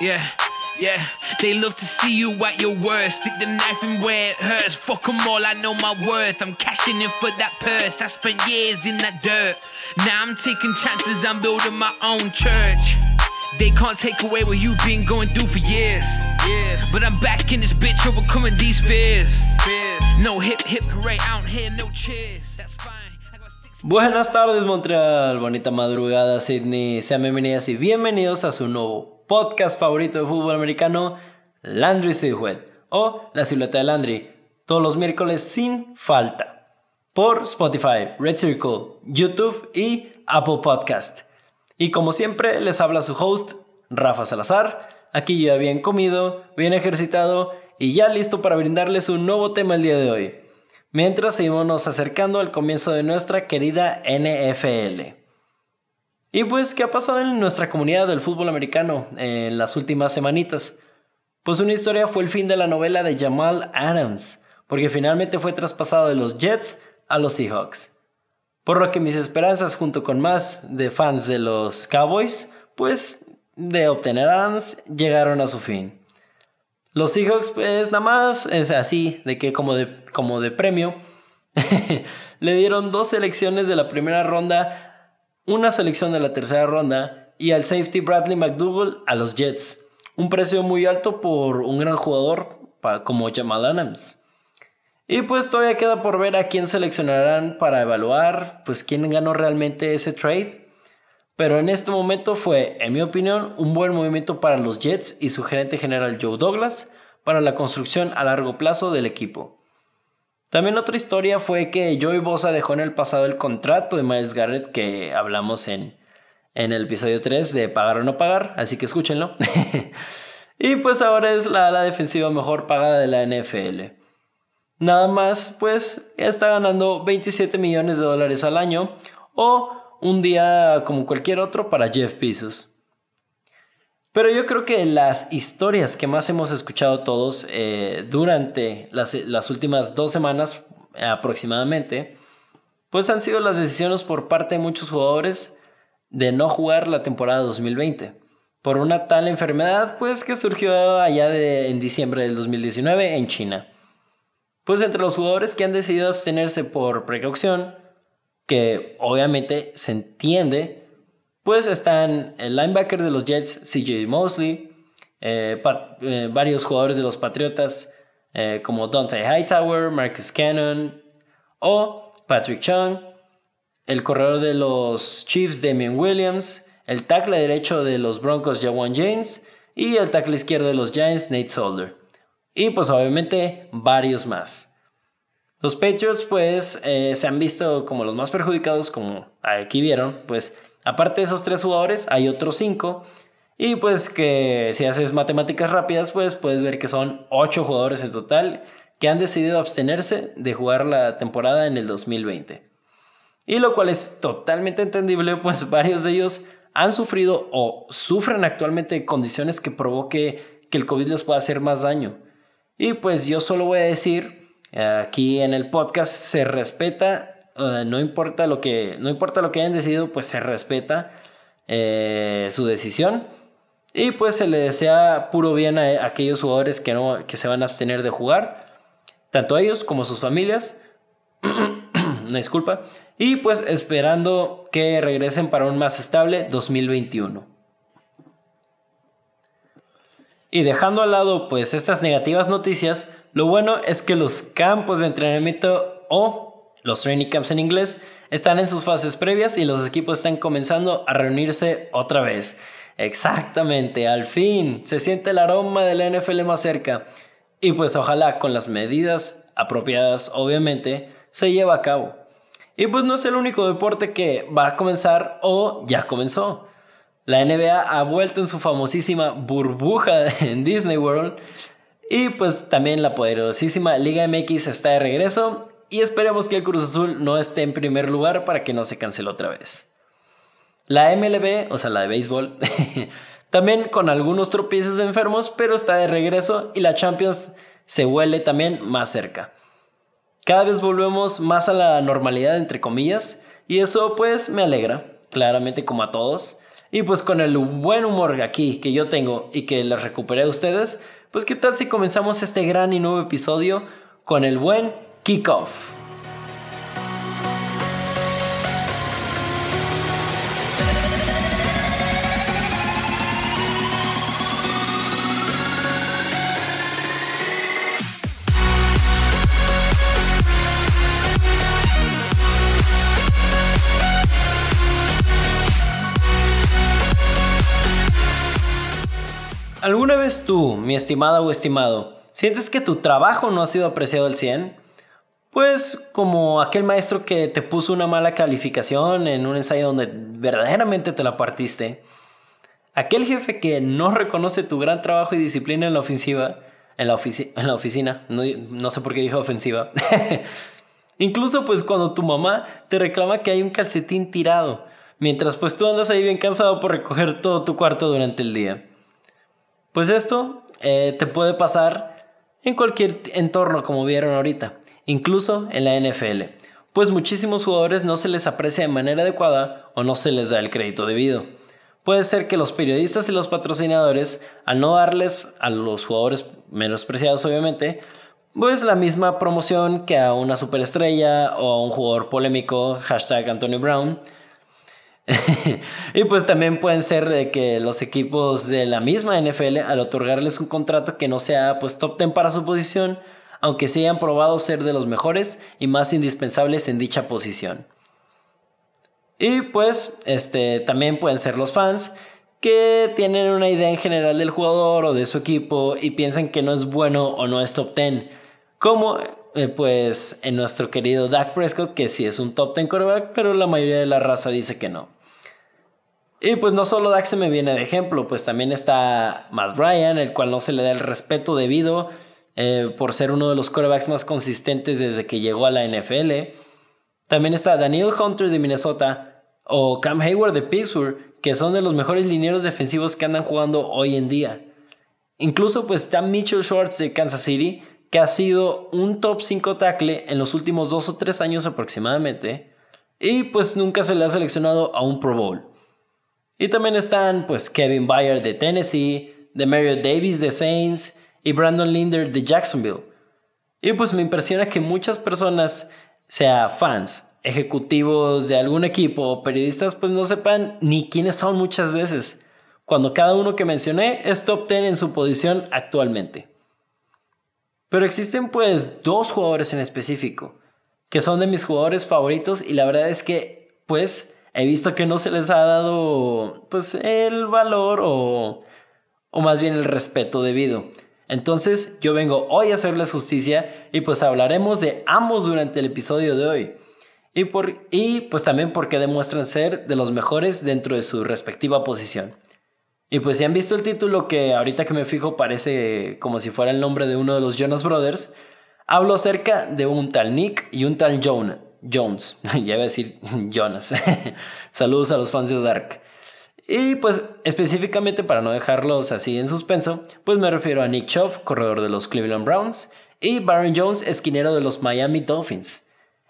Yeah, yeah. They love to see you at your worst. Stick the knife in where it hurts. Fuck them all, I know my worth. I'm cashing in for that purse. I spent years in that dirt. Now I'm taking chances, I'm building my own church. They can't take away what you've been going through for years. Years. But I'm back in this bitch, overcoming these fears. fears. No hip hip hooray out here, no cheers. That's fine. I got six Buenas tardes Montreal, bonita madrugada Sydney, sean bienvenidas y bienvenidos a su nuevo podcast favorito de fútbol americano, Landry Silhouette o La Silueta de Landry, todos los miércoles sin falta, por Spotify, Red Circle, YouTube y Apple Podcast. Y como siempre les habla su host, Rafa Salazar, aquí ya bien comido, bien ejercitado y ya listo para brindarles un nuevo tema el día de hoy mientras seguimos acercando al comienzo de nuestra querida NFL. Y pues, ¿qué ha pasado en nuestra comunidad del fútbol americano en las últimas semanitas? Pues una historia fue el fin de la novela de Jamal Adams, porque finalmente fue traspasado de los Jets a los Seahawks. Por lo que mis esperanzas junto con más de fans de los Cowboys, pues de obtener Adams llegaron a su fin. Los Seahawks, pues nada más es así, de que como de, como de premio, le dieron dos selecciones de la primera ronda, una selección de la tercera ronda y al safety Bradley McDougall a los Jets. Un precio muy alto por un gran jugador como Jamal Adams. Y pues todavía queda por ver a quién seleccionarán para evaluar, pues quién ganó realmente ese trade. Pero en este momento fue, en mi opinión, un buen movimiento para los Jets y su gerente general Joe Douglas para la construcción a largo plazo del equipo. También otra historia fue que Joey Bosa dejó en el pasado el contrato de Miles Garrett que hablamos en, en el episodio 3 de pagar o no pagar, así que escúchenlo. y pues ahora es la defensiva mejor pagada de la NFL. Nada más, pues está ganando 27 millones de dólares al año o un día como cualquier otro para Jeff Bezos. Pero yo creo que las historias que más hemos escuchado todos eh, durante las, las últimas dos semanas aproximadamente, pues han sido las decisiones por parte de muchos jugadores de no jugar la temporada 2020 por una tal enfermedad pues que surgió allá de, en diciembre del 2019 en China. Pues entre los jugadores que han decidido abstenerse por precaución, que obviamente se entiende, pues están el linebacker de los Jets, CJ Mosley, eh, eh, varios jugadores de los Patriotas, eh, como Dante Hightower, Marcus Cannon o Patrick Chung, el corredor de los Chiefs, Damian Williams, el tackle derecho de los Broncos, Jawan James, y el tackle izquierdo de los Giants, Nate Solder. Y pues obviamente varios más. Los Patriots pues se han visto como los más perjudicados, como aquí vieron, pues aparte de esos tres jugadores hay otros cinco. Y pues que si haces matemáticas rápidas pues puedes ver que son ocho jugadores en total que han decidido abstenerse de jugar la temporada en el 2020. Y lo cual es totalmente entendible, pues varios de ellos han sufrido o sufren actualmente condiciones que provoque que el COVID les pueda hacer más daño. Y pues yo solo voy a decir, eh, aquí en el podcast se respeta, no, importa lo que, no importa lo que hayan decidido, pues se respeta eh, su decisión. Y pues se le desea puro bien a, a aquellos jugadores que, no, que se van a abstener de jugar, tanto a ellos como a sus familias una disculpa. Y pues esperando que regresen para un más estable 2021. Y dejando al lado pues estas negativas noticias, lo bueno es que los campos de entrenamiento o los training camps en inglés están en sus fases previas y los equipos están comenzando a reunirse otra vez. Exactamente, al fin se siente el aroma de la NFL más cerca. Y pues ojalá con las medidas apropiadas, obviamente, se lleve a cabo. Y pues no es el único deporte que va a comenzar o ya comenzó. La NBA ha vuelto en su famosísima burbuja en Disney World. Y pues también la poderosísima Liga MX está de regreso. Y esperemos que el Cruz Azul no esté en primer lugar para que no se cancele otra vez. La MLB, o sea, la de béisbol, también con algunos tropiezos enfermos, pero está de regreso y la Champions se huele también más cerca. Cada vez volvemos más a la normalidad, entre comillas, y eso pues me alegra, claramente como a todos. Y pues con el buen humor aquí que yo tengo y que les recuperé a ustedes, pues qué tal si comenzamos este gran y nuevo episodio con el buen kickoff. ¿Alguna vez tú, mi estimada o estimado, sientes que tu trabajo no ha sido apreciado al 100? Pues como aquel maestro que te puso una mala calificación en un ensayo donde verdaderamente te la partiste. Aquel jefe que no reconoce tu gran trabajo y disciplina en la ofensiva, en la, en la oficina, no, sé por qué dijo ofensiva. Incluso pues cuando tu mamá te reclama que hay un calcetín tirado, mientras pues tú andas ahí bien cansado por recoger todo tu cuarto durante el día. Pues esto eh, te puede pasar en cualquier entorno como vieron ahorita, incluso en la NFL, pues muchísimos jugadores no se les aprecia de manera adecuada o no se les da el crédito debido. Puede ser que los periodistas y los patrocinadores, al no darles a los jugadores menospreciados obviamente, pues la misma promoción que a una superestrella o a un jugador polémico, hashtag Antonio Brown, y pues también pueden ser que los equipos de la misma NFL, al otorgarles un contrato que no sea pues top 10 para su posición, aunque sí hayan probado ser de los mejores y más indispensables en dicha posición. Y pues este, también pueden ser los fans que tienen una idea en general del jugador o de su equipo y piensan que no es bueno o no es top 10. Como eh, pues en nuestro querido Dak Prescott, que sí es un top 10 quarterback, pero la mayoría de la raza dice que no. Y pues no solo Dak se me viene de ejemplo, pues también está Matt Ryan, el cual no se le da el respeto debido eh, por ser uno de los quarterbacks más consistentes desde que llegó a la NFL. También está Daniel Hunter de Minnesota o Cam Hayward de Pittsburgh, que son de los mejores linieros defensivos que andan jugando hoy en día. Incluso pues está Mitchell Schwartz de Kansas City, que ha sido un top 5 tackle en los últimos 2 o 3 años aproximadamente, y pues nunca se le ha seleccionado a un Pro Bowl. Y también están pues Kevin Byard de Tennessee, Demario Davis de Saints y Brandon Linder de Jacksonville. Y pues me impresiona que muchas personas, sea fans, ejecutivos de algún equipo o periodistas, pues no sepan ni quiénes son muchas veces, cuando cada uno que mencioné es top 10 en su posición actualmente. Pero existen pues dos jugadores en específico, que son de mis jugadores favoritos y la verdad es que pues he visto que no se les ha dado pues el valor o, o más bien el respeto debido. Entonces yo vengo hoy a hacerles justicia y pues hablaremos de ambos durante el episodio de hoy. Y, por, y pues también porque demuestran ser de los mejores dentro de su respectiva posición. Y pues si han visto el título que ahorita que me fijo parece como si fuera el nombre de uno de los Jonas Brothers, hablo acerca de un tal Nick y un tal Jonah. Jones, ya iba a decir Jonas. Saludos a los fans de Dark. Y pues específicamente para no dejarlos así en suspenso, pues me refiero a Nick Chubb, corredor de los Cleveland Browns, y Baron Jones, esquinero de los Miami Dolphins.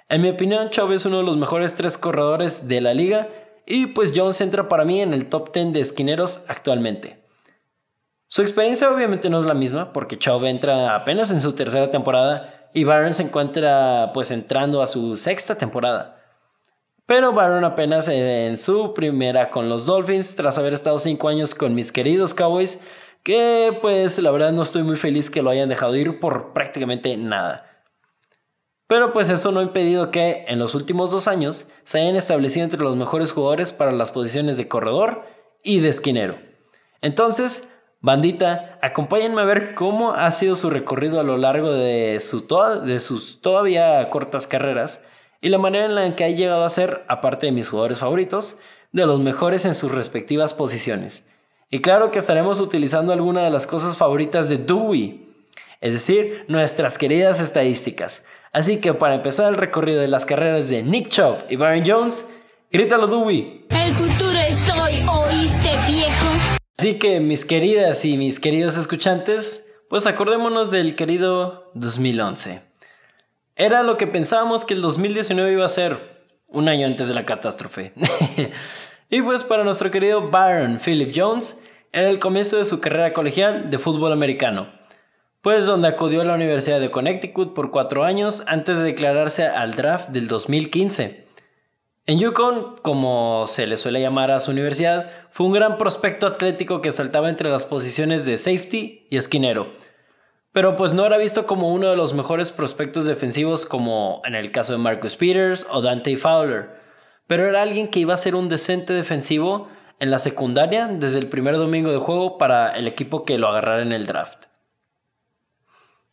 En mi opinión, Chubb es uno de los mejores tres corredores de la liga y pues Jones entra para mí en el top 10 de esquineros actualmente. Su experiencia obviamente no es la misma porque Chubb entra apenas en su tercera temporada y Baron se encuentra pues entrando a su sexta temporada. Pero Baron apenas en su primera con los Dolphins tras haber estado cinco años con mis queridos Cowboys que pues la verdad no estoy muy feliz que lo hayan dejado ir por prácticamente nada. Pero pues eso no ha impedido que en los últimos dos años se hayan establecido entre los mejores jugadores para las posiciones de corredor y de esquinero. Entonces, Bandita, acompáñenme a ver cómo ha sido su recorrido a lo largo de, su de sus todavía cortas carreras y la manera en la que ha llegado a ser, aparte de mis jugadores favoritos, de los mejores en sus respectivas posiciones. Y claro que estaremos utilizando alguna de las cosas favoritas de Dewey, es decir, nuestras queridas estadísticas. Así que para empezar el recorrido de las carreras de Nick Chubb y Baron Jones, grítalo Dewey. El futuro es hoy, ¿oíste viejo? Así que mis queridas y mis queridos escuchantes, pues acordémonos del querido 2011. Era lo que pensábamos que el 2019 iba a ser, un año antes de la catástrofe. Y pues para nuestro querido Byron Philip Jones, era el comienzo de su carrera colegial de fútbol americano, pues donde acudió a la Universidad de Connecticut por cuatro años antes de declararse al draft del 2015. En Yukon, como se le suele llamar a su universidad, fue un gran prospecto atlético que saltaba entre las posiciones de safety y esquinero. Pero pues no era visto como uno de los mejores prospectos defensivos como en el caso de Marcus Peters o Dante Fowler. Pero era alguien que iba a ser un decente defensivo en la secundaria desde el primer domingo de juego para el equipo que lo agarrara en el draft.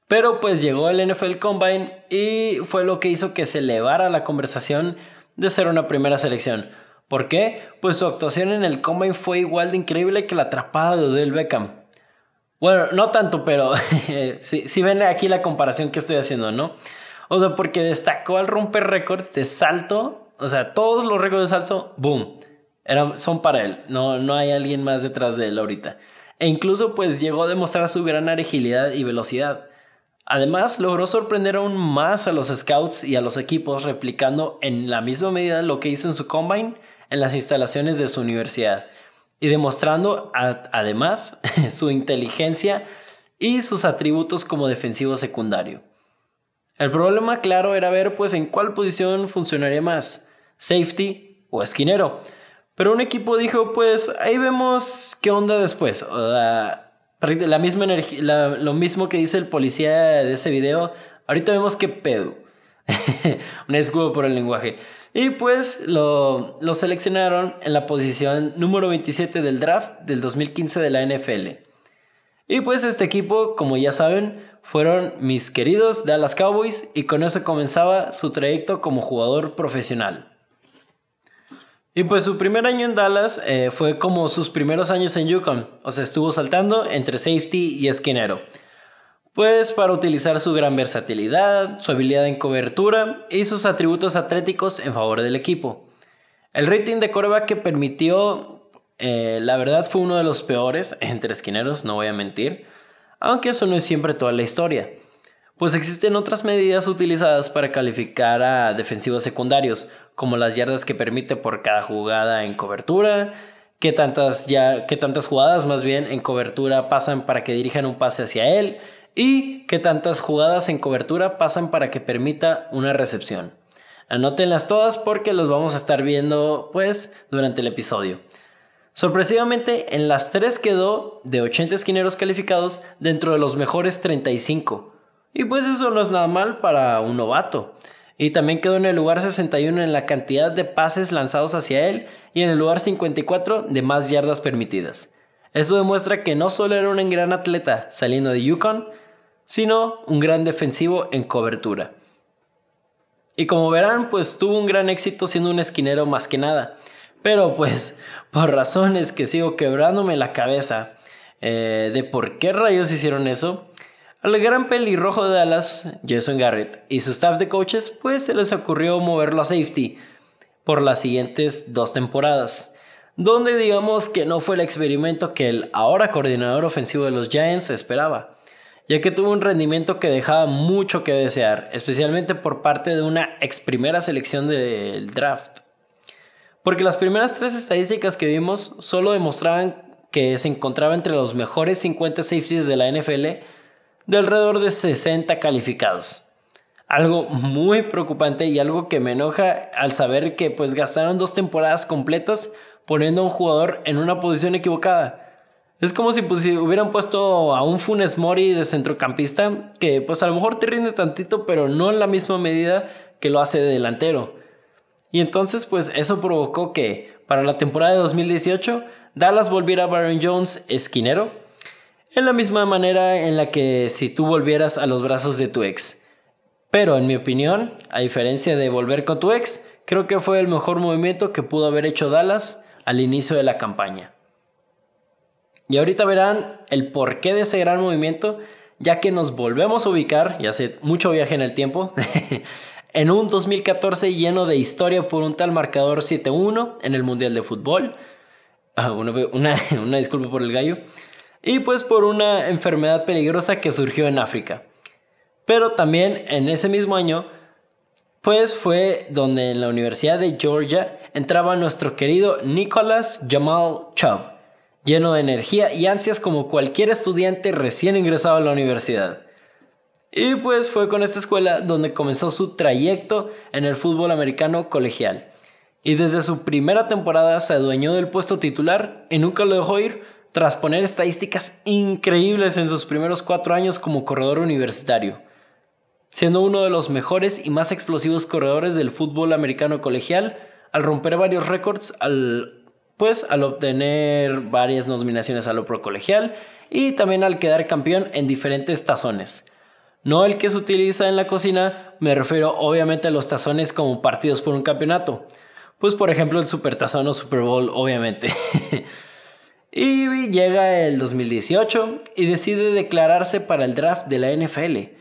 Pero pues llegó el NFL Combine y fue lo que hizo que se elevara la conversación de ser una primera selección. ¿Por qué? Pues su actuación en el Combine fue igual de increíble que la atrapada de Odell Beckham. Bueno, no tanto, pero si, ven aquí la comparación que estoy haciendo, ¿no? O sea, porque destacó al romper récords de salto, o sea, todos los récords de salto, boom, eran, son para él, no, no hay alguien más detrás de él ahorita. E incluso pues llegó a demostrar su gran agilidad y velocidad. Además, logró sorprender aún más a los scouts y a los equipos replicando en la misma medida lo que hizo en su combine en las instalaciones de su universidad y demostrando además su inteligencia y sus atributos como defensivo secundario. El problema claro era ver pues en cuál posición funcionaría más, safety o esquinero. Pero un equipo dijo pues ahí vemos qué onda después. La misma energía, lo mismo que dice el policía de ese video. Ahorita vemos qué pedo. Un escudo por el lenguaje. Y pues lo, seleccionaron en la posición número 27 del draft del 2015 de la NFL. Y pues este equipo, como ya saben, fueron mis queridos Dallas Cowboys y con eso comenzaba su trayecto como jugador profesional. Y pues su primer año en Dallas eh, fue como sus primeros años en Yukon, o sea, estuvo saltando entre safety y esquinero. Pues para utilizar su gran versatilidad, su habilidad en cobertura y sus atributos atléticos en favor del equipo. El rating de coreback que permitió, eh, la verdad fue uno de los peores entre esquineros, no voy a mentir, aunque eso no es siempre toda la historia pues existen otras medidas utilizadas para calificar a defensivos secundarios, como las yardas que permite por cada jugada en cobertura, qué tantas, ya, qué tantas jugadas más bien en cobertura pasan para que dirijan un pase hacia él y qué tantas jugadas en cobertura pasan para que permita una recepción. Anótenlas todas porque los vamos a estar viendo pues durante el episodio. Sorpresivamente, en las tres quedó de 80 esquineros calificados dentro de los mejores 35 y pues eso no es nada mal para un novato. Y también quedó en el lugar 61 en la cantidad de pases lanzados hacia él y en el lugar 54 de más yardas permitidas. Eso demuestra que no solo era un gran atleta saliendo de Yukon, sino un gran defensivo en cobertura. Y como verán, pues tuvo un gran éxito siendo un esquinero más que nada. Pero pues, por razones que sigo quebrándome la cabeza eh, de por qué rayos hicieron eso, al gran pelirrojo de Dallas, Jason Garrett, y su staff de coaches, pues se les ocurrió moverlo a safety por las siguientes dos temporadas, donde digamos que no fue el experimento que el ahora coordinador ofensivo de los Giants esperaba, ya que tuvo un rendimiento que dejaba mucho que desear, especialmente por parte de una ex primera selección del draft. Porque las primeras tres estadísticas que vimos solo demostraban que se encontraba entre los mejores 50 safeties de la NFL de alrededor de 60 calificados. Algo muy preocupante y algo que me enoja al saber que pues gastaron dos temporadas completas poniendo a un jugador en una posición equivocada. Es como si, pues, hubieran puesto a un Funes Mori de centrocampista que pues a lo mejor te rinde tantito pero no en la misma medida que lo hace de delantero. Y entonces pues eso provocó que para la temporada de 2018 Dallas volviera a Baron Jones esquinero en la misma manera en la que si tú volvieras a los brazos de tu ex. Pero en mi opinión, a diferencia de volver con tu ex, creo que fue el mejor movimiento que pudo haber hecho Dallas al inicio de la campaña. Y ahorita verán el porqué de ese gran movimiento, ya que nos volvemos a ubicar, y hace mucho viaje en el tiempo, en un 2014 lleno de historia por un tal marcador 7-1 en el Mundial de Fútbol. Ah, una, una disculpa por el gallo y pues por una enfermedad peligrosa que surgió en África. Pero también en ese mismo año, pues fue donde en la Universidad de Georgia entraba nuestro querido Nicholas Jamal Chubb, lleno de energía y ansias como cualquier estudiante recién ingresado a la universidad. Y pues fue con esta escuela donde comenzó su trayecto en el fútbol americano colegial. Y desde su primera temporada se adueñó del puesto titular y nunca lo dejó ir tras poner estadísticas increíbles en sus primeros cuatro años como corredor universitario, siendo uno de los mejores y más explosivos corredores del fútbol americano colegial al romper varios récords al pues al obtener varias nominaciones a lo pro colegial y también al quedar campeón en diferentes tazones no el que se utiliza en la cocina, me refiero obviamente a los tazones como partidos por un campeonato. Pues por ejemplo el Super Tazón o Super Bowl, obviamente. y llega el 2018 y decide declararse para el draft de la NFL,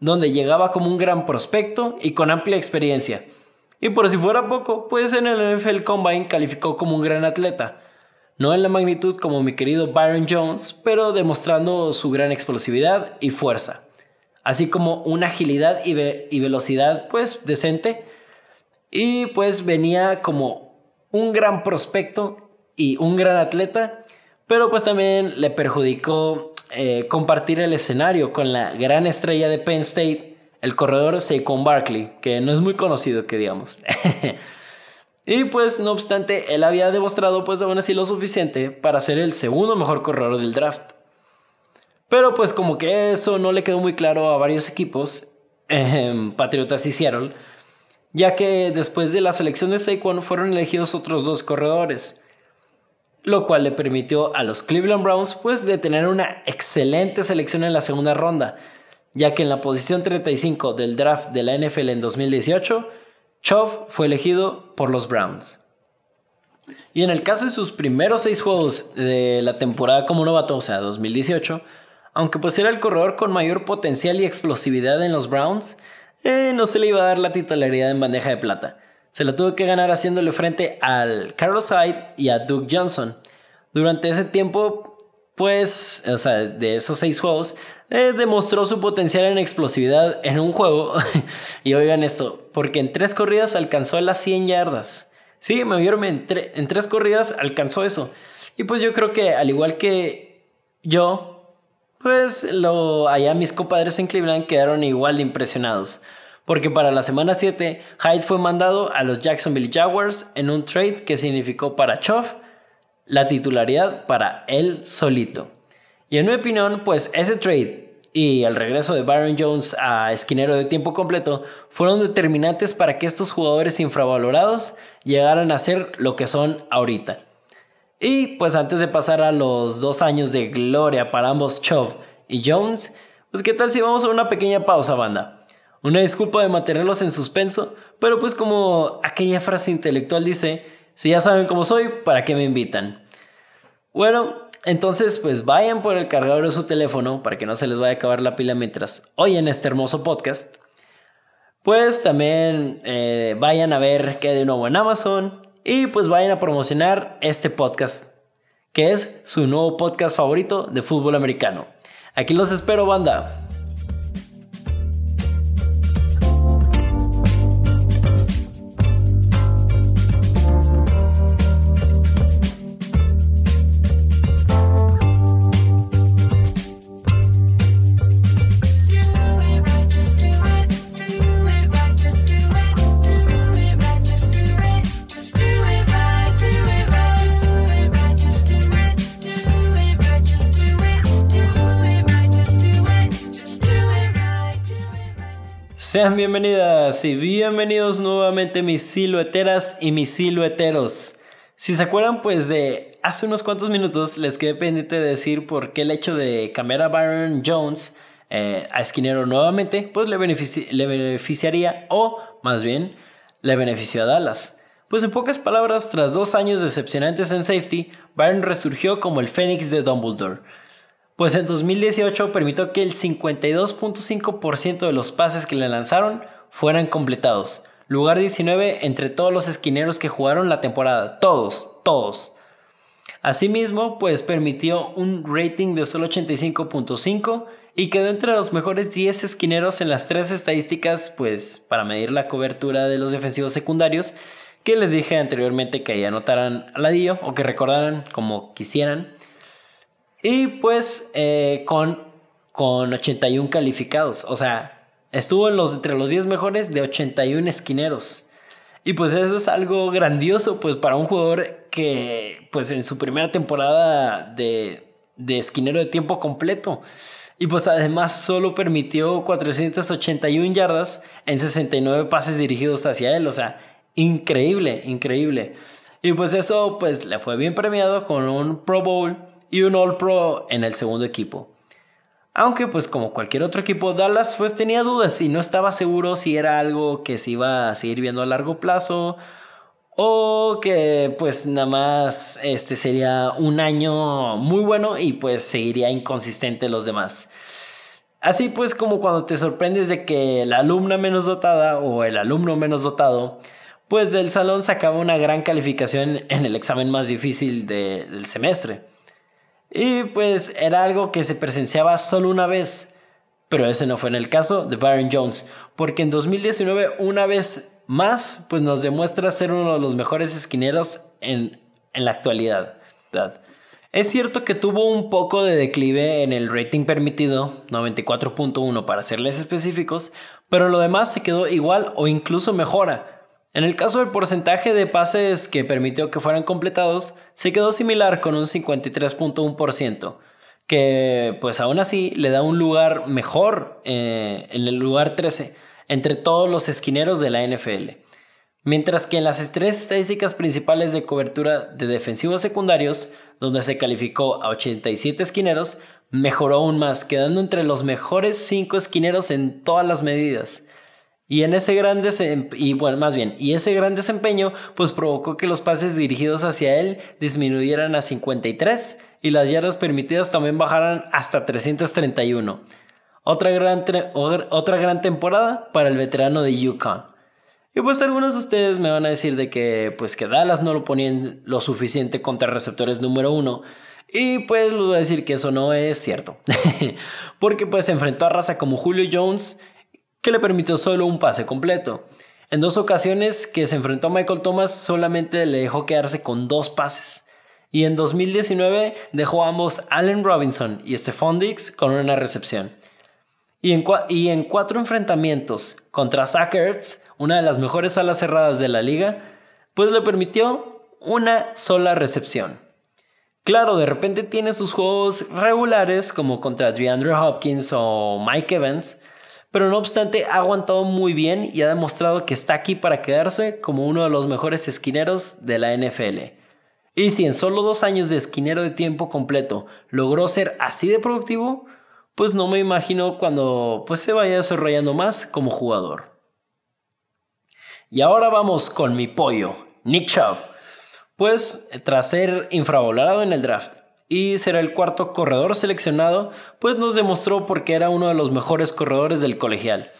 donde llegaba como un gran prospecto y con amplia experiencia. Y por si fuera poco, pues en el NFL Combine calificó como un gran atleta. No en la magnitud como mi querido Byron Jones, pero demostrando su gran explosividad y fuerza así como una agilidad y, velocidad pues decente. Y pues venía como un gran prospecto y un gran atleta, pero pues también le perjudicó eh, compartir el escenario con la gran estrella de Penn State, el corredor Saquon Barkley, que no es muy conocido que digamos. y pues no obstante, él había demostrado pues aún así lo suficiente para ser el segundo mejor corredor del draft. Pero pues como que eso no le quedó muy claro a varios equipos, Patriotas y Seattle, ya que después de la selección de Saquon fueron elegidos otros dos corredores, lo cual le permitió a los Cleveland Browns pues de tener una excelente selección en la segunda ronda, ya que en la posición 35 del draft de la NFL en 2018, Chubb fue elegido por los Browns. Y en el caso de sus primeros seis juegos de la temporada como novato, o sea, 2018, aunque pues era el corredor con mayor potencial y explosividad en los Browns, eh, no se le iba a dar la titularidad en bandeja de plata. Se la tuvo que ganar haciéndole frente al Carlos Hyde y a Doug Johnson. Durante ese tiempo, pues, o sea, de esos seis juegos, eh, demostró su potencial en explosividad en un juego. y oigan esto, porque en tres corridas alcanzó las 100 yardas. Sí, me vieron, en, en tres corridas alcanzó eso. Y pues yo creo que al igual que yo, pues lo, allá mis compadres en Cleveland quedaron igual de impresionados. Porque para la semana 7, Hyde fue mandado a los Jacksonville Jaguars en un trade que significó para Choff la titularidad para él solito. Y en mi opinión, pues ese trade y el regreso de Byron Jones a esquinero de tiempo completo fueron determinantes para que estos jugadores infravalorados llegaran a ser lo que son ahorita. Y pues antes de pasar a los dos años de gloria para ambos Chubb y Jones, pues qué tal si vamos a una pequeña pausa, banda. Una disculpa de mantenerlos en suspenso, pero pues como aquella frase intelectual dice, si ya saben cómo soy, ¿para qué me invitan? Bueno, entonces pues vayan por el cargador de su teléfono para que no se les vaya a acabar la pila mientras oyen este hermoso podcast. Pues también eh, vayan a ver qué de nuevo en Amazon, y pues vayan a promocionar este podcast, que es su nuevo podcast favorito de fútbol americano. Aquí los espero, banda. Bienvenidas y bienvenidos nuevamente mis silueteras y mis silueteros. Si se acuerdan pues de hace unos cuantos minutos les quedé pendiente de decir por qué el hecho de cambiar a Byron Jones eh, a esquinero nuevamente pues le, le beneficiaría o más bien le benefició a Dallas. Pues en pocas palabras, tras dos años decepcionantes en safety, Byron resurgió como el Fénix de Dumbledore pues en 2018 permitió que el 52.5% de los pases que le lanzaron fueran completados. Lugar 19 entre todos los esquineros que jugaron la temporada. Todos, todos. Asimismo, pues permitió un rating de solo 85.5 y quedó entre los mejores 10 esquineros en las tres estadísticas, pues para medir la cobertura de los defensivos secundarios, que les dije anteriormente que ahí anotaran al ladillo o que recordaran como quisieran. Y pues eh, con, con 81 calificados. O sea, estuvo en los, entre los 10 mejores de 81 esquineros. Y pues eso es algo grandioso pues para un jugador que pues en su primera temporada de, de esquinero de tiempo completo. Y pues además solo permitió 481 yardas en 69 pases dirigidos hacia él. O sea, increíble, increíble. Y pues eso pues le fue bien premiado con un Pro Bowl y un All Pro en el segundo equipo. Aunque pues como cualquier otro equipo, Dallas pues tenía dudas y no estaba seguro si era algo que se iba a seguir viendo a largo plazo o que pues nada más este sería un año muy bueno y pues seguiría inconsistente los demás. Así pues como cuando te sorprendes de que la alumna menos dotada o el alumno menos dotado pues del salón sacaba una gran calificación en el examen más difícil del semestre. Y pues era algo que se presenciaba solo una vez. Pero ese no fue en el caso de Byron Jones, porque en 2019 una vez más pues nos demuestra ser uno de los mejores esquineros en, en la actualidad. Es cierto que tuvo un poco de declive en el rating permitido, 94.1 para serles específicos, pero lo demás se quedó igual o incluso mejora, en el caso del porcentaje de pases que permitió que fueran completados, se quedó similar con un 53.1%, que pues aún así le da un lugar mejor eh, en el lugar 13 entre todos los esquineros de la NFL. Mientras que en las tres estadísticas principales de cobertura de defensivos secundarios, donde se calificó a 87 esquineros, mejoró aún más, quedando entre los mejores 5 esquineros en todas las medidas. Y en ese gran y bueno, más bien, y ese gran desempeño pues provocó que los pases dirigidos hacia él disminuyeran a 53 y las yardas permitidas también bajaran hasta 331. Otra gran, otra gran temporada para el veterano de Yukon. Y pues algunos de ustedes me van a decir de que pues que Dallas no lo ponían lo suficiente contra receptores número uno. Y pues les voy a decir que eso no es cierto. Porque pues se enfrentó a raza como Julio Jones que le permitió solo un pase completo. En dos ocasiones que se enfrentó a Michael Thomas solamente le dejó quedarse con dos pases. Y en 2019 dejó a ambos Allen Robinson y Stephon Diggs con una recepción. Y en, cuatro enfrentamientos contra Zach una de las mejores alas cerradas de la liga, pues le permitió una sola recepción. Claro, de repente tiene sus juegos regulares como contra DeAndre Hopkins o Mike Evans, pero no obstante ha aguantado muy bien y ha demostrado que está aquí para quedarse como uno de los mejores esquineros de la NFL. Y si en solo dos años de esquinero de tiempo completo logró ser así de productivo, pues no me imagino cuando pues se vaya desarrollando más como jugador. Y ahora vamos con mi pollo, Nick Chubb. Pues tras ser infravalorado en el draft y será el cuarto corredor seleccionado, pues nos demostró porque era uno de los mejores corredores del colegial.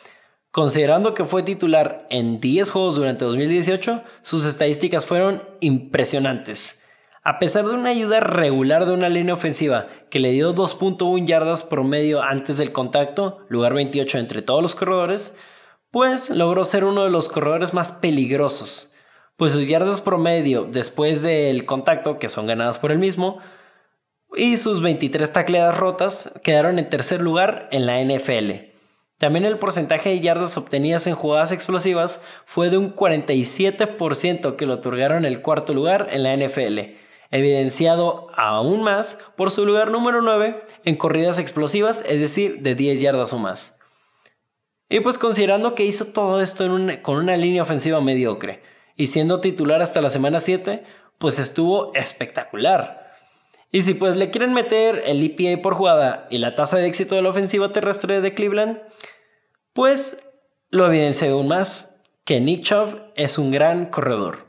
Considerando que fue titular en 10 juegos durante 2018, sus estadísticas fueron impresionantes. A pesar de una ayuda regular de una línea ofensiva que le dio 2.1 yardas promedio antes del contacto, lugar 28 entre todos los corredores, pues logró ser uno de los corredores más peligrosos, pues sus yardas promedio después del contacto, que son ganadas por el mismo, y sus 23 tacleadas rotas quedaron en tercer lugar en la NFL. También el porcentaje de yardas obtenidas en jugadas explosivas fue de un 47% que lo otorgaron el cuarto lugar en la NFL, evidenciado aún más por su lugar número 9 en corridas explosivas, es decir, de 10 yardas o más. Y pues considerando que hizo todo esto con una línea ofensiva mediocre y siendo titular hasta la semana 7, pues estuvo espectacular. Y si pues le quieren meter el EPA por jugada y la tasa de éxito de la ofensiva terrestre de Cleveland, pues lo evidencia aún más que Nick Chubb es un gran corredor.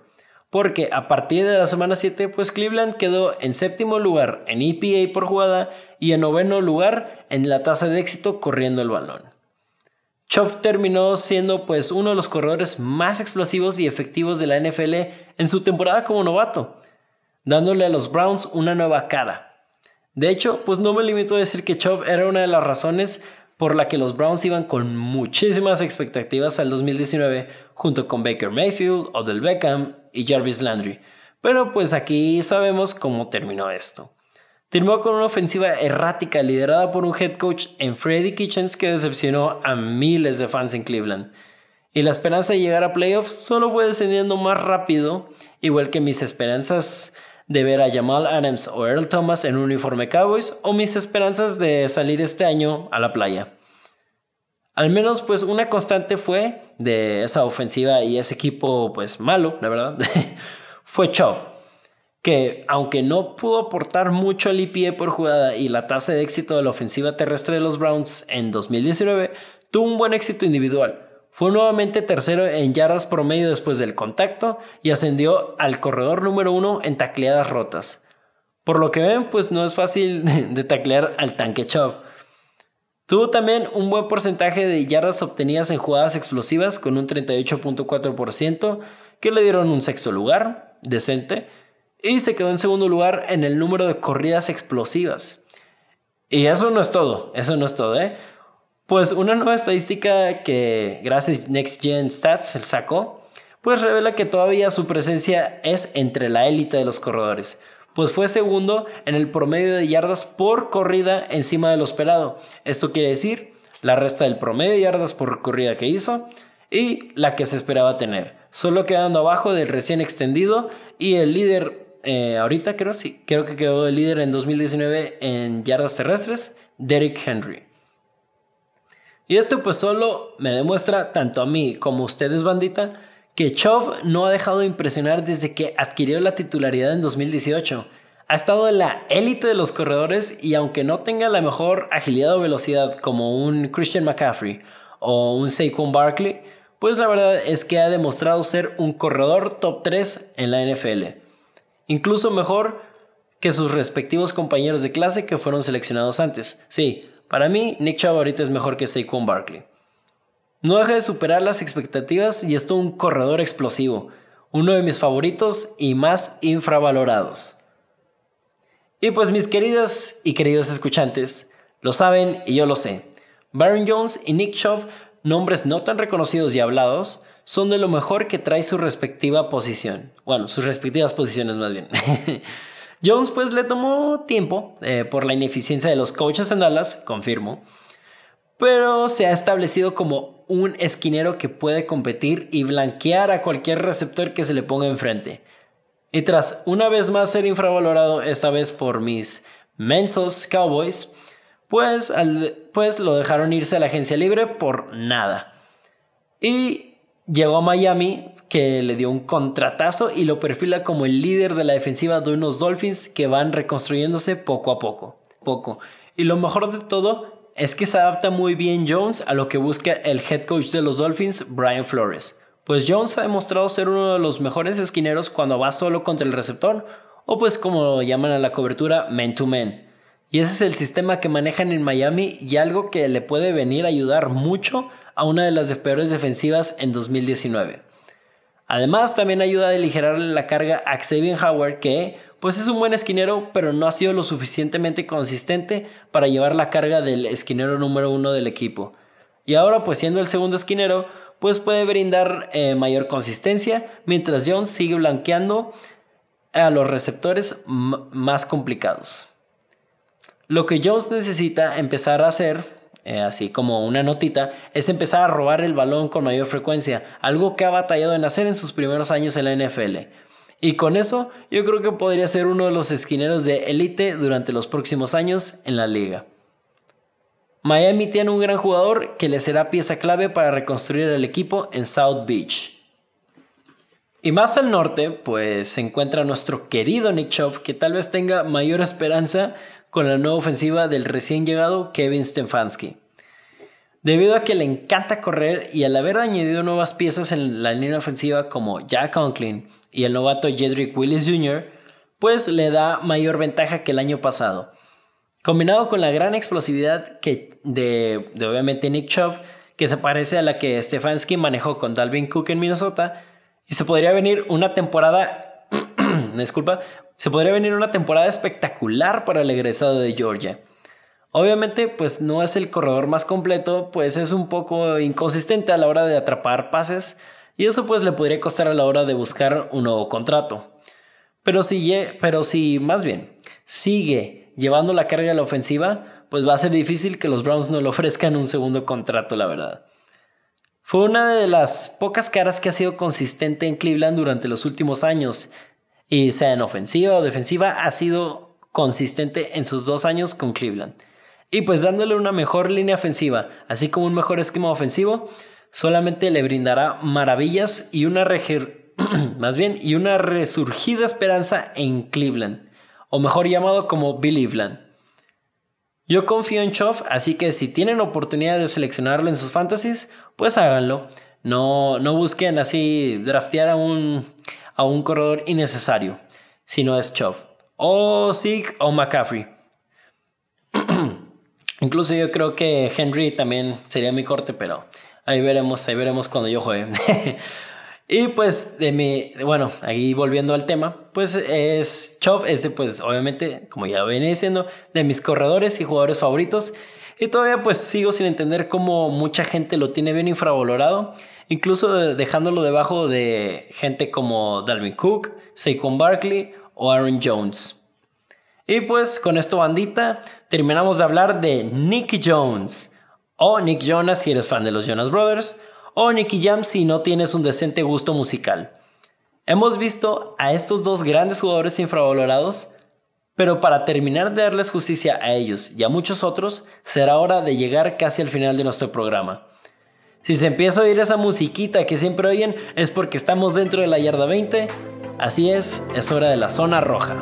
Porque a partir de la semana 7, pues Cleveland quedó en séptimo lugar en EPA por jugada y en noveno lugar en la tasa de éxito corriendo el balón. Chubb terminó siendo pues uno de los corredores más explosivos y efectivos de la NFL en su temporada como novato dándole a los Browns una nueva cara. De hecho, pues no me limito a decir que Chubb era una de las razones por la que los Browns iban con muchísimas expectativas al 2019 junto con Baker Mayfield, Odell Beckham y Jarvis Landry. Pero pues aquí sabemos cómo terminó esto. Terminó con una ofensiva errática liderada por un head coach en Freddy Kitchens que decepcionó a miles de fans en Cleveland. Y la esperanza de llegar a playoffs solo fue descendiendo más rápido, igual que mis esperanzas de ver a Jamal Adams o Earl Thomas en un uniforme Cowboys o mis esperanzas de salir este año a la playa. Al menos pues una constante fue de esa ofensiva y ese equipo pues malo, la verdad, fue Chubb, que aunque no pudo aportar mucho al IPA por jugada y la tasa de éxito de la ofensiva terrestre de los Browns en 2019, tuvo un buen éxito individual. Fue nuevamente tercero en yardas promedio después del contacto y ascendió al corredor número uno en tacleadas rotas. Por lo que ven, pues no es fácil de taclear al tanque Chubb. Tuvo también un buen porcentaje de yardas obtenidas en jugadas explosivas con un 38.4% que le dieron un sexto lugar, decente, y se quedó en segundo lugar en el número de corridas explosivas. Y eso no es todo, eso no es todo, ¿eh? Pues una nueva estadística que gracias Next Gen Stats sacó, pues revela que todavía su presencia es entre la élite de los corredores, pues fue segundo en el promedio de yardas por corrida encima de lo esperado. Esto quiere decir la resta del promedio de yardas por corrida que hizo y la que se esperaba tener, solo quedando abajo del recién extendido y el líder eh, ahorita creo sí, creo que quedó el líder en 2019 en yardas terrestres, Derrick Henry. Y esto pues solo me demuestra tanto a mí como a ustedes bandita que Chov no ha dejado de impresionar desde que adquirió la titularidad en 2018. Ha estado en la élite de los corredores y aunque no tenga la mejor agilidad o velocidad como un Christian McCaffrey o un Saquon Barkley, pues la verdad es que ha demostrado ser un corredor top 3 en la NFL. Incluso mejor que sus respectivos compañeros de clase que fueron seleccionados antes. Sí, para mí Nick Chubb ahorita es mejor que Saquon Barkley. No deja de superar las expectativas y es todo un corredor explosivo, uno de mis favoritos y más infravalorados. Y pues mis queridas y queridos escuchantes, lo saben y yo lo sé. Baron Jones y Nick Chubb nombres no tan reconocidos y hablados, son de lo mejor que trae su respectiva posición. Bueno, sus respectivas posiciones más bien. Jones pues le tomó tiempo eh, por la ineficiencia de los coaches en Dallas, confirmo, pero se ha establecido como un esquinero que puede competir y blanquear a cualquier receptor que se le ponga enfrente. Y tras una vez más ser infravalorado, esta vez por mis mensos Cowboys, pues, pues lo dejaron irse a la agencia libre por nada. Y llegó a Miami, que le dio un contratazo y lo perfila como el líder de la defensiva de unos Dolphins que van reconstruyéndose poco a poco. Poco. Y lo mejor de todo es que se adapta muy bien Jones a lo que busca el head coach de los Dolphins, Brian Flores. Pues Jones ha demostrado ser uno de los mejores esquineros cuando va solo contra el receptor, o pues como llaman a la cobertura, man to man. Y ese es el sistema que manejan en Miami y algo que le puede venir a ayudar mucho a una de las peores defensivas en 2019. Además, también ayuda a aligerarle la carga a Xavier Howard, que pues es un buen esquinero, pero no ha sido lo suficientemente consistente para llevar la carga del esquinero número uno del equipo. Y ahora, pues siendo el segundo esquinero, pues puede brindar eh, mayor consistencia, mientras Jones sigue blanqueando a los receptores más complicados. Lo que Jones necesita empezar a hacer, eh, así como una notita, es empezar a robar el balón con mayor frecuencia, algo que ha batallado en hacer en sus primeros años en la NFL. Y con eso yo creo que podría ser uno de los esquineros de élite durante los próximos años en la liga. Miami tiene un gran jugador que le será pieza clave para reconstruir el equipo en South Beach. Y más al norte, pues se encuentra nuestro querido Nick Chubb, que tal vez tenga mayor esperanza con la nueva ofensiva del recién llegado Kevin Stefanski. Debido a que le encanta correr y al haber añadido nuevas piezas en la línea ofensiva como Jack Conklin y el novato Jedrick Willis Jr., pues le da mayor ventaja que el año pasado. Combinado con la gran explosividad que de, obviamente Nick Chubb, que se parece a la que Stefanski manejó con Dalvin Cook en Minnesota, y se podría venir una temporada, disculpa, se podría venir una temporada espectacular para el egresado de Georgia. Obviamente, pues no es el corredor más completo, pues es un poco inconsistente a la hora de atrapar pases, y eso pues le podría costar a la hora de buscar un nuevo contrato. Pero si, pero si más bien sigue llevando la carga de la ofensiva, pues va a ser difícil que los Browns no le ofrezcan un segundo contrato, la verdad. Fue una de las pocas caras que ha sido consistente en Cleveland durante los últimos años, y sea en ofensiva o defensiva, ha sido consistente en sus dos años con Cleveland. Y pues dándole una mejor línea ofensiva, así como un mejor esquema ofensivo, solamente le brindará maravillas y una más bien y una resurgida esperanza en Cleveland, o mejor llamado como Believeland. Yo confío en Choff, así que si tienen oportunidad de seleccionarlo en sus fantasies, pues háganlo. No, no busquen así draftear a un, a un corredor innecesario, si no es Choff. O Zeke o McCaffrey. Incluso yo creo que Henry también sería mi corte, pero Ahí veremos, ahí veremos cuando yo juegue. y pues de mi, bueno, ahí volviendo al tema, pues es Chov, es pues obviamente, como ya venía diciendo, de mis corredores y jugadores favoritos. Y todavía pues sigo sin entender cómo mucha gente lo tiene bien infravalorado, incluso dejándolo debajo de gente como Dalvin Cook, Saquon Barkley o Aaron Jones. Y pues con esto bandita, terminamos de hablar de Nick Jones o Nick Jonas si eres fan de los Jonas Brothers, o Nicky Jam si no tienes un decente gusto musical. Hemos visto a estos dos grandes jugadores infravalorados, pero para terminar de darles justicia a ellos y a muchos otros, será hora de llegar casi al final de nuestro programa. Si se empieza a oír esa musiquita que siempre oyen es porque estamos dentro de la yarda 20, así es, es hora de la zona roja.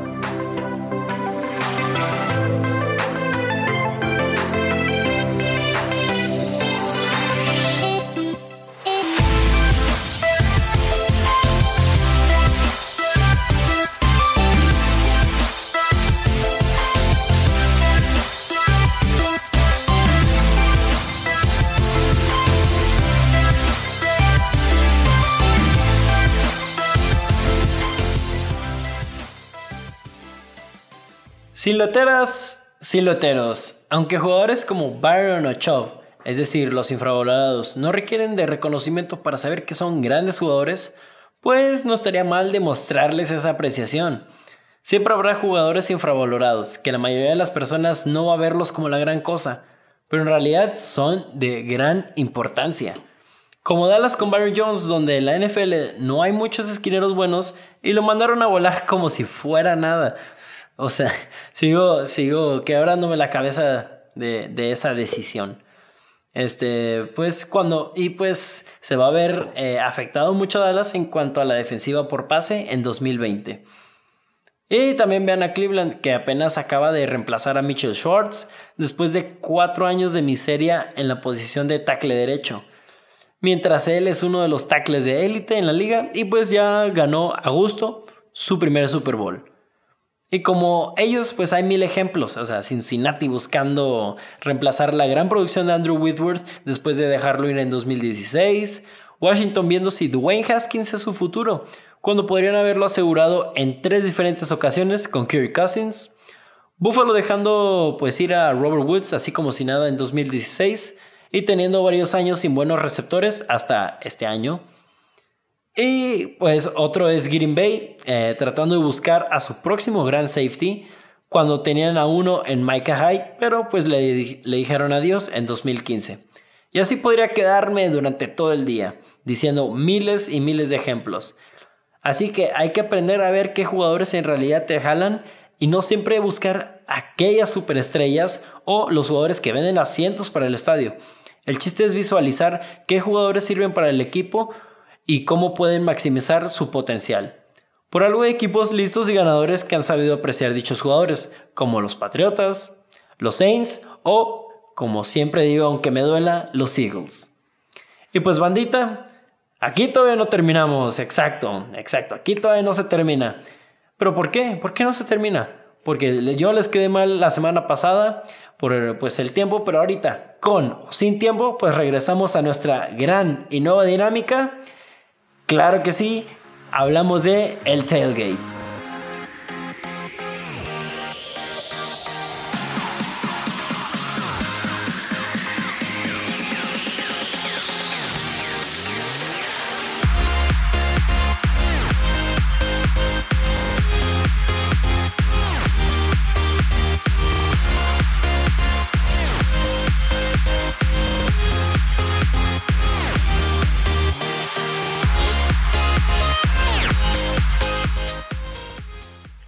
Siloteras, siloteros. Aunque jugadores como Byron o Chubb, es decir, los infravalorados, no requieren de reconocimiento para saber que son grandes jugadores, pues no estaría mal demostrarles esa apreciación. Siempre habrá jugadores infravalorados, que la mayoría de las personas no va a verlos como la gran cosa, pero en realidad son de gran importancia. Como Dallas con Byron Jones, donde en la NFL no hay muchos esquineros buenos y lo mandaron a volar como si fuera nada. O sea, sigo, sigo quebrándome la cabeza de, esa decisión. Este, pues cuando, y pues se va a ver eh, afectado mucho Dallas en cuanto a la defensiva por pase en 2020. Y también vean a Cleveland, que apenas acaba de reemplazar a Mitchell Schwartz después de cuatro años de miseria en la posición de tackle derecho. Mientras él es uno de los tackles de élite en la liga y pues ya ganó a gusto su primer Super Bowl. Y como ellos, pues hay mil ejemplos. O sea, Cincinnati buscando reemplazar la gran producción de Andrew Whitworth después de dejarlo ir en 2016. Washington viendo si Dwayne Haskins es su futuro, cuando podrían haberlo asegurado en tres diferentes ocasiones con Kirk Cousins. Buffalo dejando pues ir a Robert Woods así como si nada en 2016 y teniendo varios años sin buenos receptores hasta este año. Y pues otro es Green Bay, eh, tratando de buscar a su próximo gran safety cuando tenían a uno en Micah Hyde, pero pues le, le dijeron adiós en 2015. Y así podría quedarme durante todo el día, diciendo miles y miles de ejemplos. Así que hay que aprender a ver qué jugadores en realidad te jalan y no siempre buscar aquellas superestrellas o los jugadores que venden asientos para el estadio. El chiste es visualizar qué jugadores sirven para el equipo y cómo pueden maximizar su potencial. Por algo hay equipos listos y ganadores que han sabido apreciar dichos jugadores, como los Patriotas, los Saints o, como siempre digo, aunque me duela, los Eagles. Y pues bandita, aquí todavía no terminamos, exacto, exacto, aquí todavía no se termina. ¿Pero por qué? ¿Por qué no se termina? Porque yo les quedé mal la semana pasada por pues, el tiempo, pero ahorita, con o sin tiempo, pues regresamos a nuestra gran y nueva dinámica Claro que sí, hablamos de el tailgate.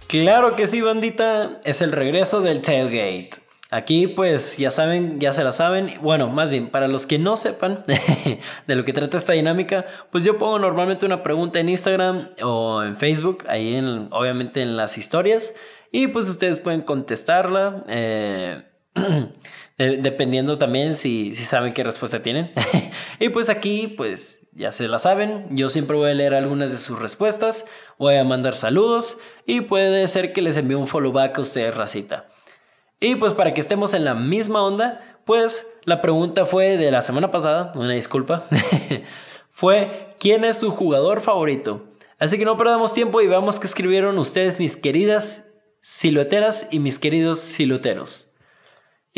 Claro que sí, bandita, es el regreso del tailgate. Aquí pues ya saben, ya se la saben. Bueno, más bien, para los que no sepan de lo que trata esta dinámica, pues yo pongo normalmente una pregunta en Instagram o en Facebook, ahí en, obviamente en las historias, y pues ustedes pueden contestarla. Eh, dependiendo también si, saben qué respuesta tienen. y pues aquí, pues ya se la saben. Yo siempre voy a leer algunas de sus respuestas, voy a mandar saludos y puede ser que les envíe un follow back a ustedes, racita. Y pues para que estemos en la misma onda, pues la pregunta fue de la semana pasada, una disculpa, fue ¿quién es su jugador favorito? Así que no perdamos tiempo y veamos qué escribieron ustedes, mis queridas silueteras y mis queridos siluteros.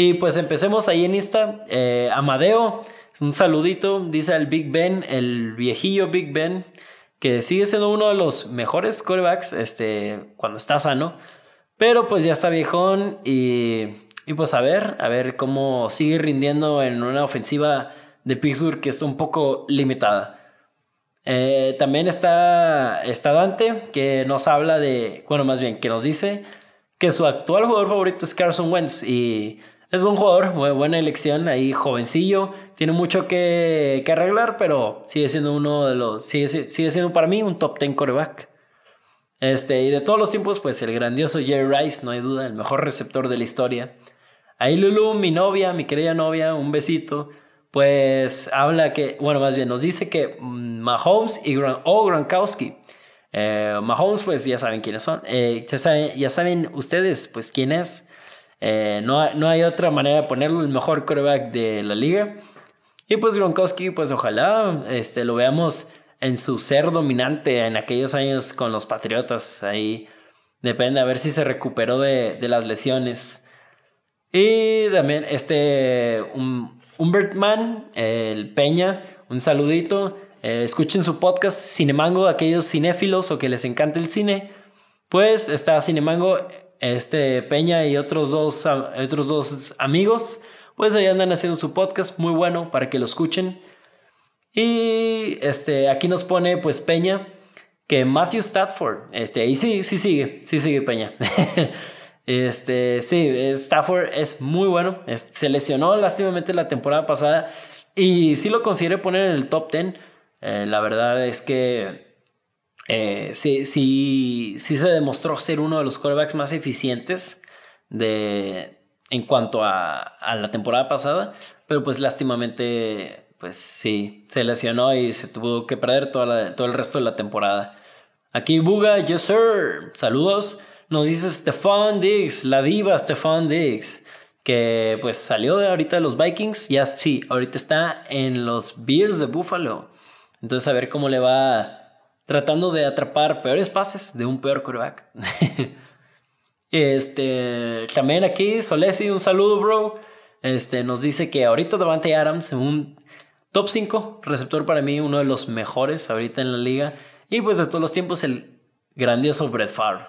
Y pues empecemos ahí en Insta. Eh, Amadeo, un saludito, dice el Big Ben, el viejillo Big Ben, que sigue siendo uno de los mejores quarterbacks este, cuando está sano. Pero pues ya está viejón y, y pues a ver, a ver cómo sigue rindiendo en una ofensiva de Pittsburgh que está un poco limitada. Eh, también está, está Dante, que nos habla de, bueno, más bien, que nos dice que su actual jugador favorito es Carson Wentz y es buen jugador, buena elección, ahí jovencillo, tiene mucho que, que arreglar, pero sigue siendo uno de los, sigue, sigue siendo para mí un top 10 coreback. Este, y de todos los tiempos, pues el grandioso Jerry Rice, no hay duda, el mejor receptor de la historia. Ahí Lulu, mi novia, mi querida novia, un besito. Pues habla que, bueno, más bien nos dice que mm, Mahomes y Gran, o Gronkowski. Eh, Mahomes, pues ya saben quiénes son. Eh, ya, saben, ya, saben, ustedes, pues quién es. Eh, no, no, hay otra manera de ponerlo, el mejor quarterback de la liga. Y pues Gronkowski, pues ojalá este, lo veamos en su ser dominante en aquellos años con los Patriotas. Ahí depende a ver si se recuperó de, las lesiones. Y también este un, Humbertman, el Peña, un saludito. Eh, escuchen su podcast Cinemango, aquellos cinéfilos o que les encanta el cine. Pues está Cinemango, este Peña y otros dos, otros dos amigos. Pues ahí andan haciendo su podcast muy bueno para que lo escuchen. Y este, aquí nos pone pues Peña que Matthew Stafford, este, y sí, sí sigue, sí sigue Peña. este, sí, Stafford es muy bueno, se lesionó lástimamente la temporada pasada y sí lo consideré poner en el top 10. Eh, la verdad es que eh, sí, sí, sí se demostró ser uno de los quarterbacks más eficientes de, en cuanto a, la temporada pasada, pero pues lástimamente pues sí, se lesionó y se tuvo que perder todo el resto de la temporada. Aquí Buga, yes sir, saludos. Nos dice Stefan Diggs, la diva Stefan Diggs, que pues salió de ahorita de los Vikings, ya sí, ahorita está en los Bears de Buffalo. Entonces a ver cómo le va tratando de atrapar peores pases de un peor quarterback. este, también aquí Solesi, un saludo, bro. Este, nos dice que ahorita Davante Adams, un Top 5, receptor para mí, uno de los mejores ahorita en la liga. Y pues de todos los tiempos, el grandioso Brett Favre.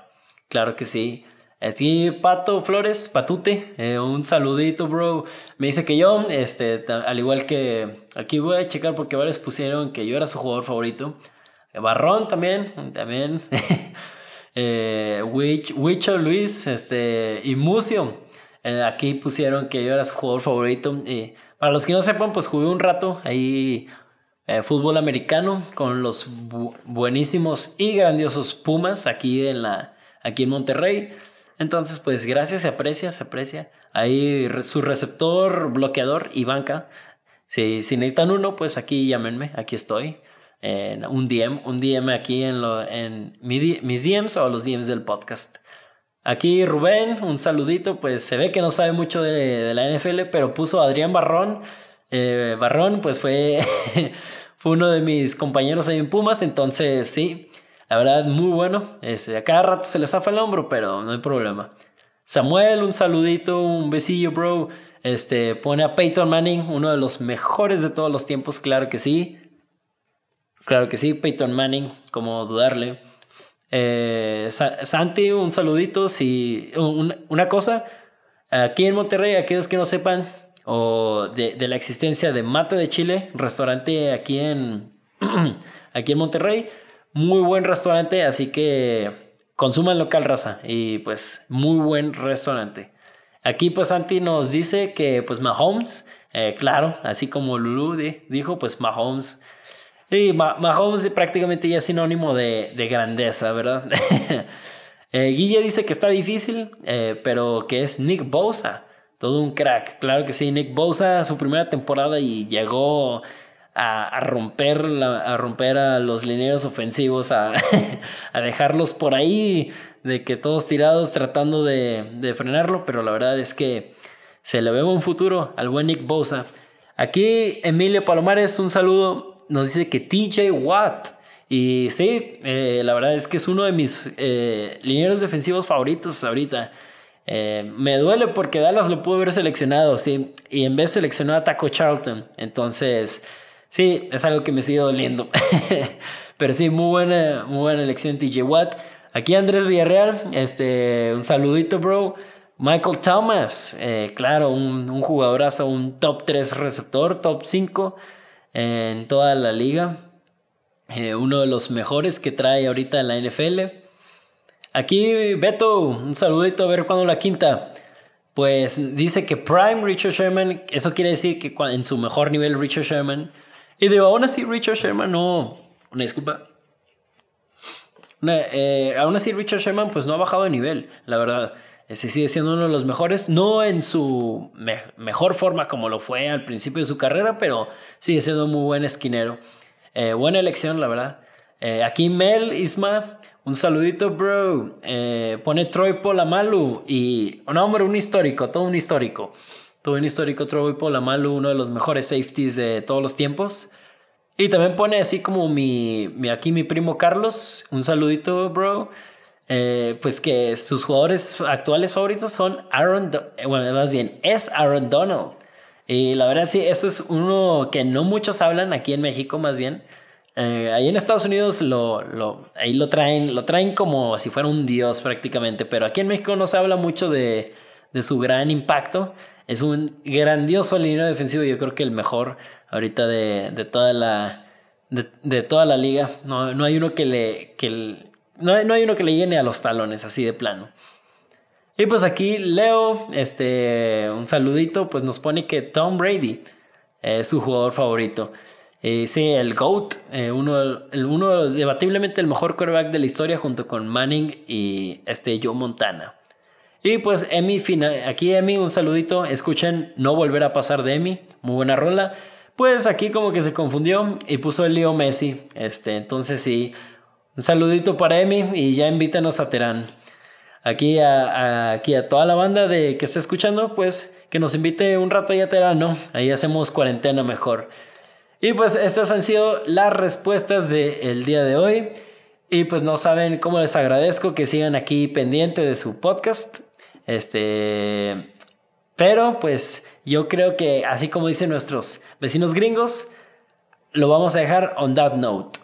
Claro que sí. Aquí Pato Flores, Patute, eh, un saludito, bro. Me dice que yo, este, al igual que aquí voy a checar porque varios pusieron que yo era su jugador favorito. Barrón también, también. eh, Wicho Luis, este, y Musio. Eh, aquí pusieron que yo era su jugador favorito. Y para los que no sepan, pues jugué un rato ahí eh, fútbol americano con los buenísimos y grandiosos Pumas aquí en, la, aquí en Monterrey. Entonces, pues gracias, se aprecia, se aprecia. Ahí su receptor, bloqueador y banca. Si, si necesitan uno, pues aquí llámenme, aquí estoy. Un DM, un DM aquí en, lo, en mis DMs o los DMs del podcast. Aquí Rubén, un saludito, pues se ve que no sabe mucho de, la NFL, pero puso a Adrián Barrón. Eh, Barrón, pues fue, fue uno de mis compañeros ahí en Pumas, entonces sí, la verdad, muy bueno. Este, a cada rato se le zafa el hombro, pero no hay problema. Samuel, un saludito, un besillo, bro. Este, pone a Peyton Manning, uno de los mejores de todos los tiempos, claro que sí. Claro que sí, Peyton Manning, como dudarle. Eh, Santi, un saludito. Si, una cosa, aquí en Monterrey, aquellos que no sepan o de, la existencia de Mate de Chile, restaurante aquí en, aquí en Monterrey, muy buen restaurante, así que consuman local raza y pues muy buen restaurante. Aquí pues Santi nos dice que pues Mahomes, eh, claro, así como Lulu dijo, pues Mahomes. Y Mahomes prácticamente ya es sinónimo de, de grandeza, ¿verdad? eh, Guille dice que está difícil, eh, pero que es Nick Bosa, todo un crack. Claro que sí, Nick Bosa, su primera temporada y llegó a, romper, a romper a los lineros ofensivos, a, a, dejarlos por ahí, de que todos tirados tratando de, de, frenarlo, pero la verdad es que se le ve un futuro al buen Nick Bosa. Aquí Emilio Palomares, un saludo, nos dice que TJ Watt. Y sí, eh, la verdad es que es uno de mis eh, lineros defensivos favoritos ahorita. Eh, me duele porque Dallas lo pudo haber seleccionado, sí, y en vez seleccionó a Taco Charlton. Entonces, Sí, es algo que me sigue doliendo. Pero sí, muy buena, muy buena elección TJ Watt. Aquí Andrés Villarreal, este, un saludito, bro. Michael Thomas, eh, claro, un, un, jugadorazo, un top 3 receptor, top 5 en toda la liga. Eh, uno de los mejores que trae ahorita en la NFL. Aquí Beto, un saludito a ver cuándo la quinta. Pues dice que Prime Richard Sherman, eso quiere decir que en su mejor nivel Richard Sherman y digo, aún así Richard Sherman no... Una disculpa. Eh, aún así Richard Sherman pues no ha bajado de nivel, la verdad. Ese sigue siendo uno de los mejores, no en su mejor forma como lo fue al principio de su carrera, pero sigue siendo un muy buen esquinero. Eh, buena elección, la verdad. Eh, aquí Mel Isma, un saludito, bro. pone Troy Polamalu y, no, hombre, un histórico, todo un histórico. Tuve un histórico Troy Polamalu, uno de los mejores safeties de todos los tiempos. Y también pone así como mi, mi aquí mi primo Carlos, un saludito, bro. Eh, pues que sus jugadores actuales favoritos son Aaron, bueno, más bien es Aaron Donald. Y la verdad sí, eso es uno que no muchos hablan aquí en México más bien. Eh, ahí en Estados Unidos lo, ahí lo traen, lo traen como si fuera un dios prácticamente, pero aquí en México no se habla mucho de, de su gran impacto. Es un grandioso línea defensivo, yo creo que el mejor ahorita de, de toda la de, toda la liga. No, no, hay uno que le que no, no, hay uno que le llene a los talones así de plano. Y pues aquí Leo, este, un saludito, pues nos pone que Tom Brady es su jugador favorito. Eh, sí, el GOAT, eh, uno, el, uno debatiblemente el mejor quarterback de la historia junto con Manning y este Joe Montana. Y pues Emi, aquí Emi, un saludito. Escuchen No Volver a Pasar de Emi, muy buena rola. Pues aquí como que se confundió y puso el lío Messi. Este, entonces sí, un saludito para Emi y ya invítanos a Terán. Aquí a, aquí a toda la banda de que está escuchando, pues que nos invite un rato ahí a Terán, ¿no? Ahí hacemos cuarentena mejor. Y pues estas han sido las respuestas del día de hoy. Y pues no saben cómo les agradezco que sigan aquí pendiente de su podcast. Este, pero pues yo creo que así como dicen nuestros vecinos gringos, lo vamos a dejar on that note.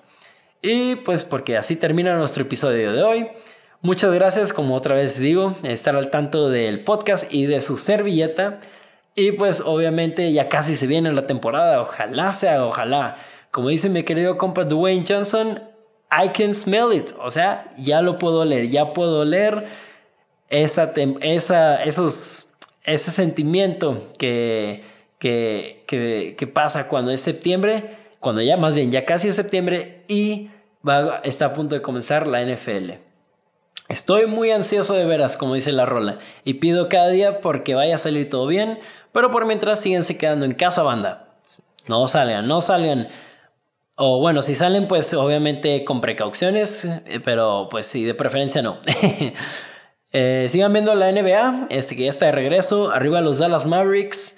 Y pues porque así termina nuestro episodio de hoy. Muchas gracias, como otra vez digo, estar al tanto del podcast y de su servilleta. Y pues obviamente ya casi se viene la temporada, ojalá sea, ojalá. Como dice mi querido compa Dwayne Johnson, I can smell it. O sea, ya lo puedo leer, ya puedo leer esa, esa, esos, ese sentimiento que, que, que, pasa cuando es septiembre, cuando ya más bien ya casi es septiembre y está a punto de comenzar la NFL. Estoy muy ansioso de veras, como dice la rola, y pido cada día porque vaya a salir todo bien, pero por mientras síguense quedando en casa, banda. No salgan, no salgan. O bueno, si salen, pues obviamente con precauciones, eh, pero pues sí, de preferencia no. Eh, sigan viendo la NBA, este que ya está de regreso. Arriba los Dallas Mavericks.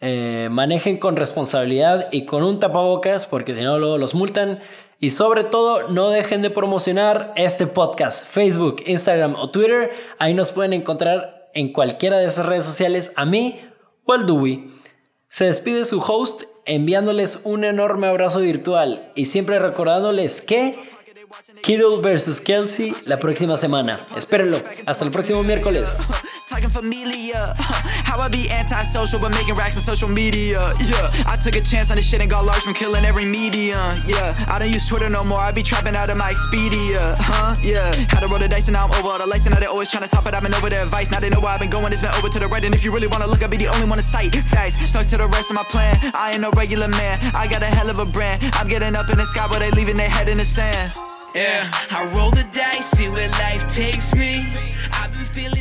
Eh, manejen con responsabilidad y con un tapabocas, porque si no, luego los multan. Y sobre todo, no dejen de promocionar este podcast, Facebook, Instagram o Twitter. Ahí nos pueden encontrar en cualquiera de esas redes sociales, a mí o al Dewey. Se despide su host enviándoles un enorme abrazo virtual y siempre recordándoles que Kittle versus Kelsey la próxima semana. Espérenlo. Hasta el próximo miércoles. Talking. How I be antisocial but making racks on social media. Yeah, I took a chance on this shit and got large from killing every medium. Yeah, I don't use Twitter no more. I be trapping out of my Expedia. Huh? Yeah, had to roll the dice and now I'm over all the lights and now they always trying to top it. I've been over their advice. Now they know where I've been going. It's been over to the right. And if you really wanna look, I'll be the only one to. Facts stuck to the rest of my plan. I ain't no regular man. I got a hell of a brand. I'm getting up in the sky, but they leaving their head in the sand. Yeah, I roll the dice, see where life takes me. I've been feeling.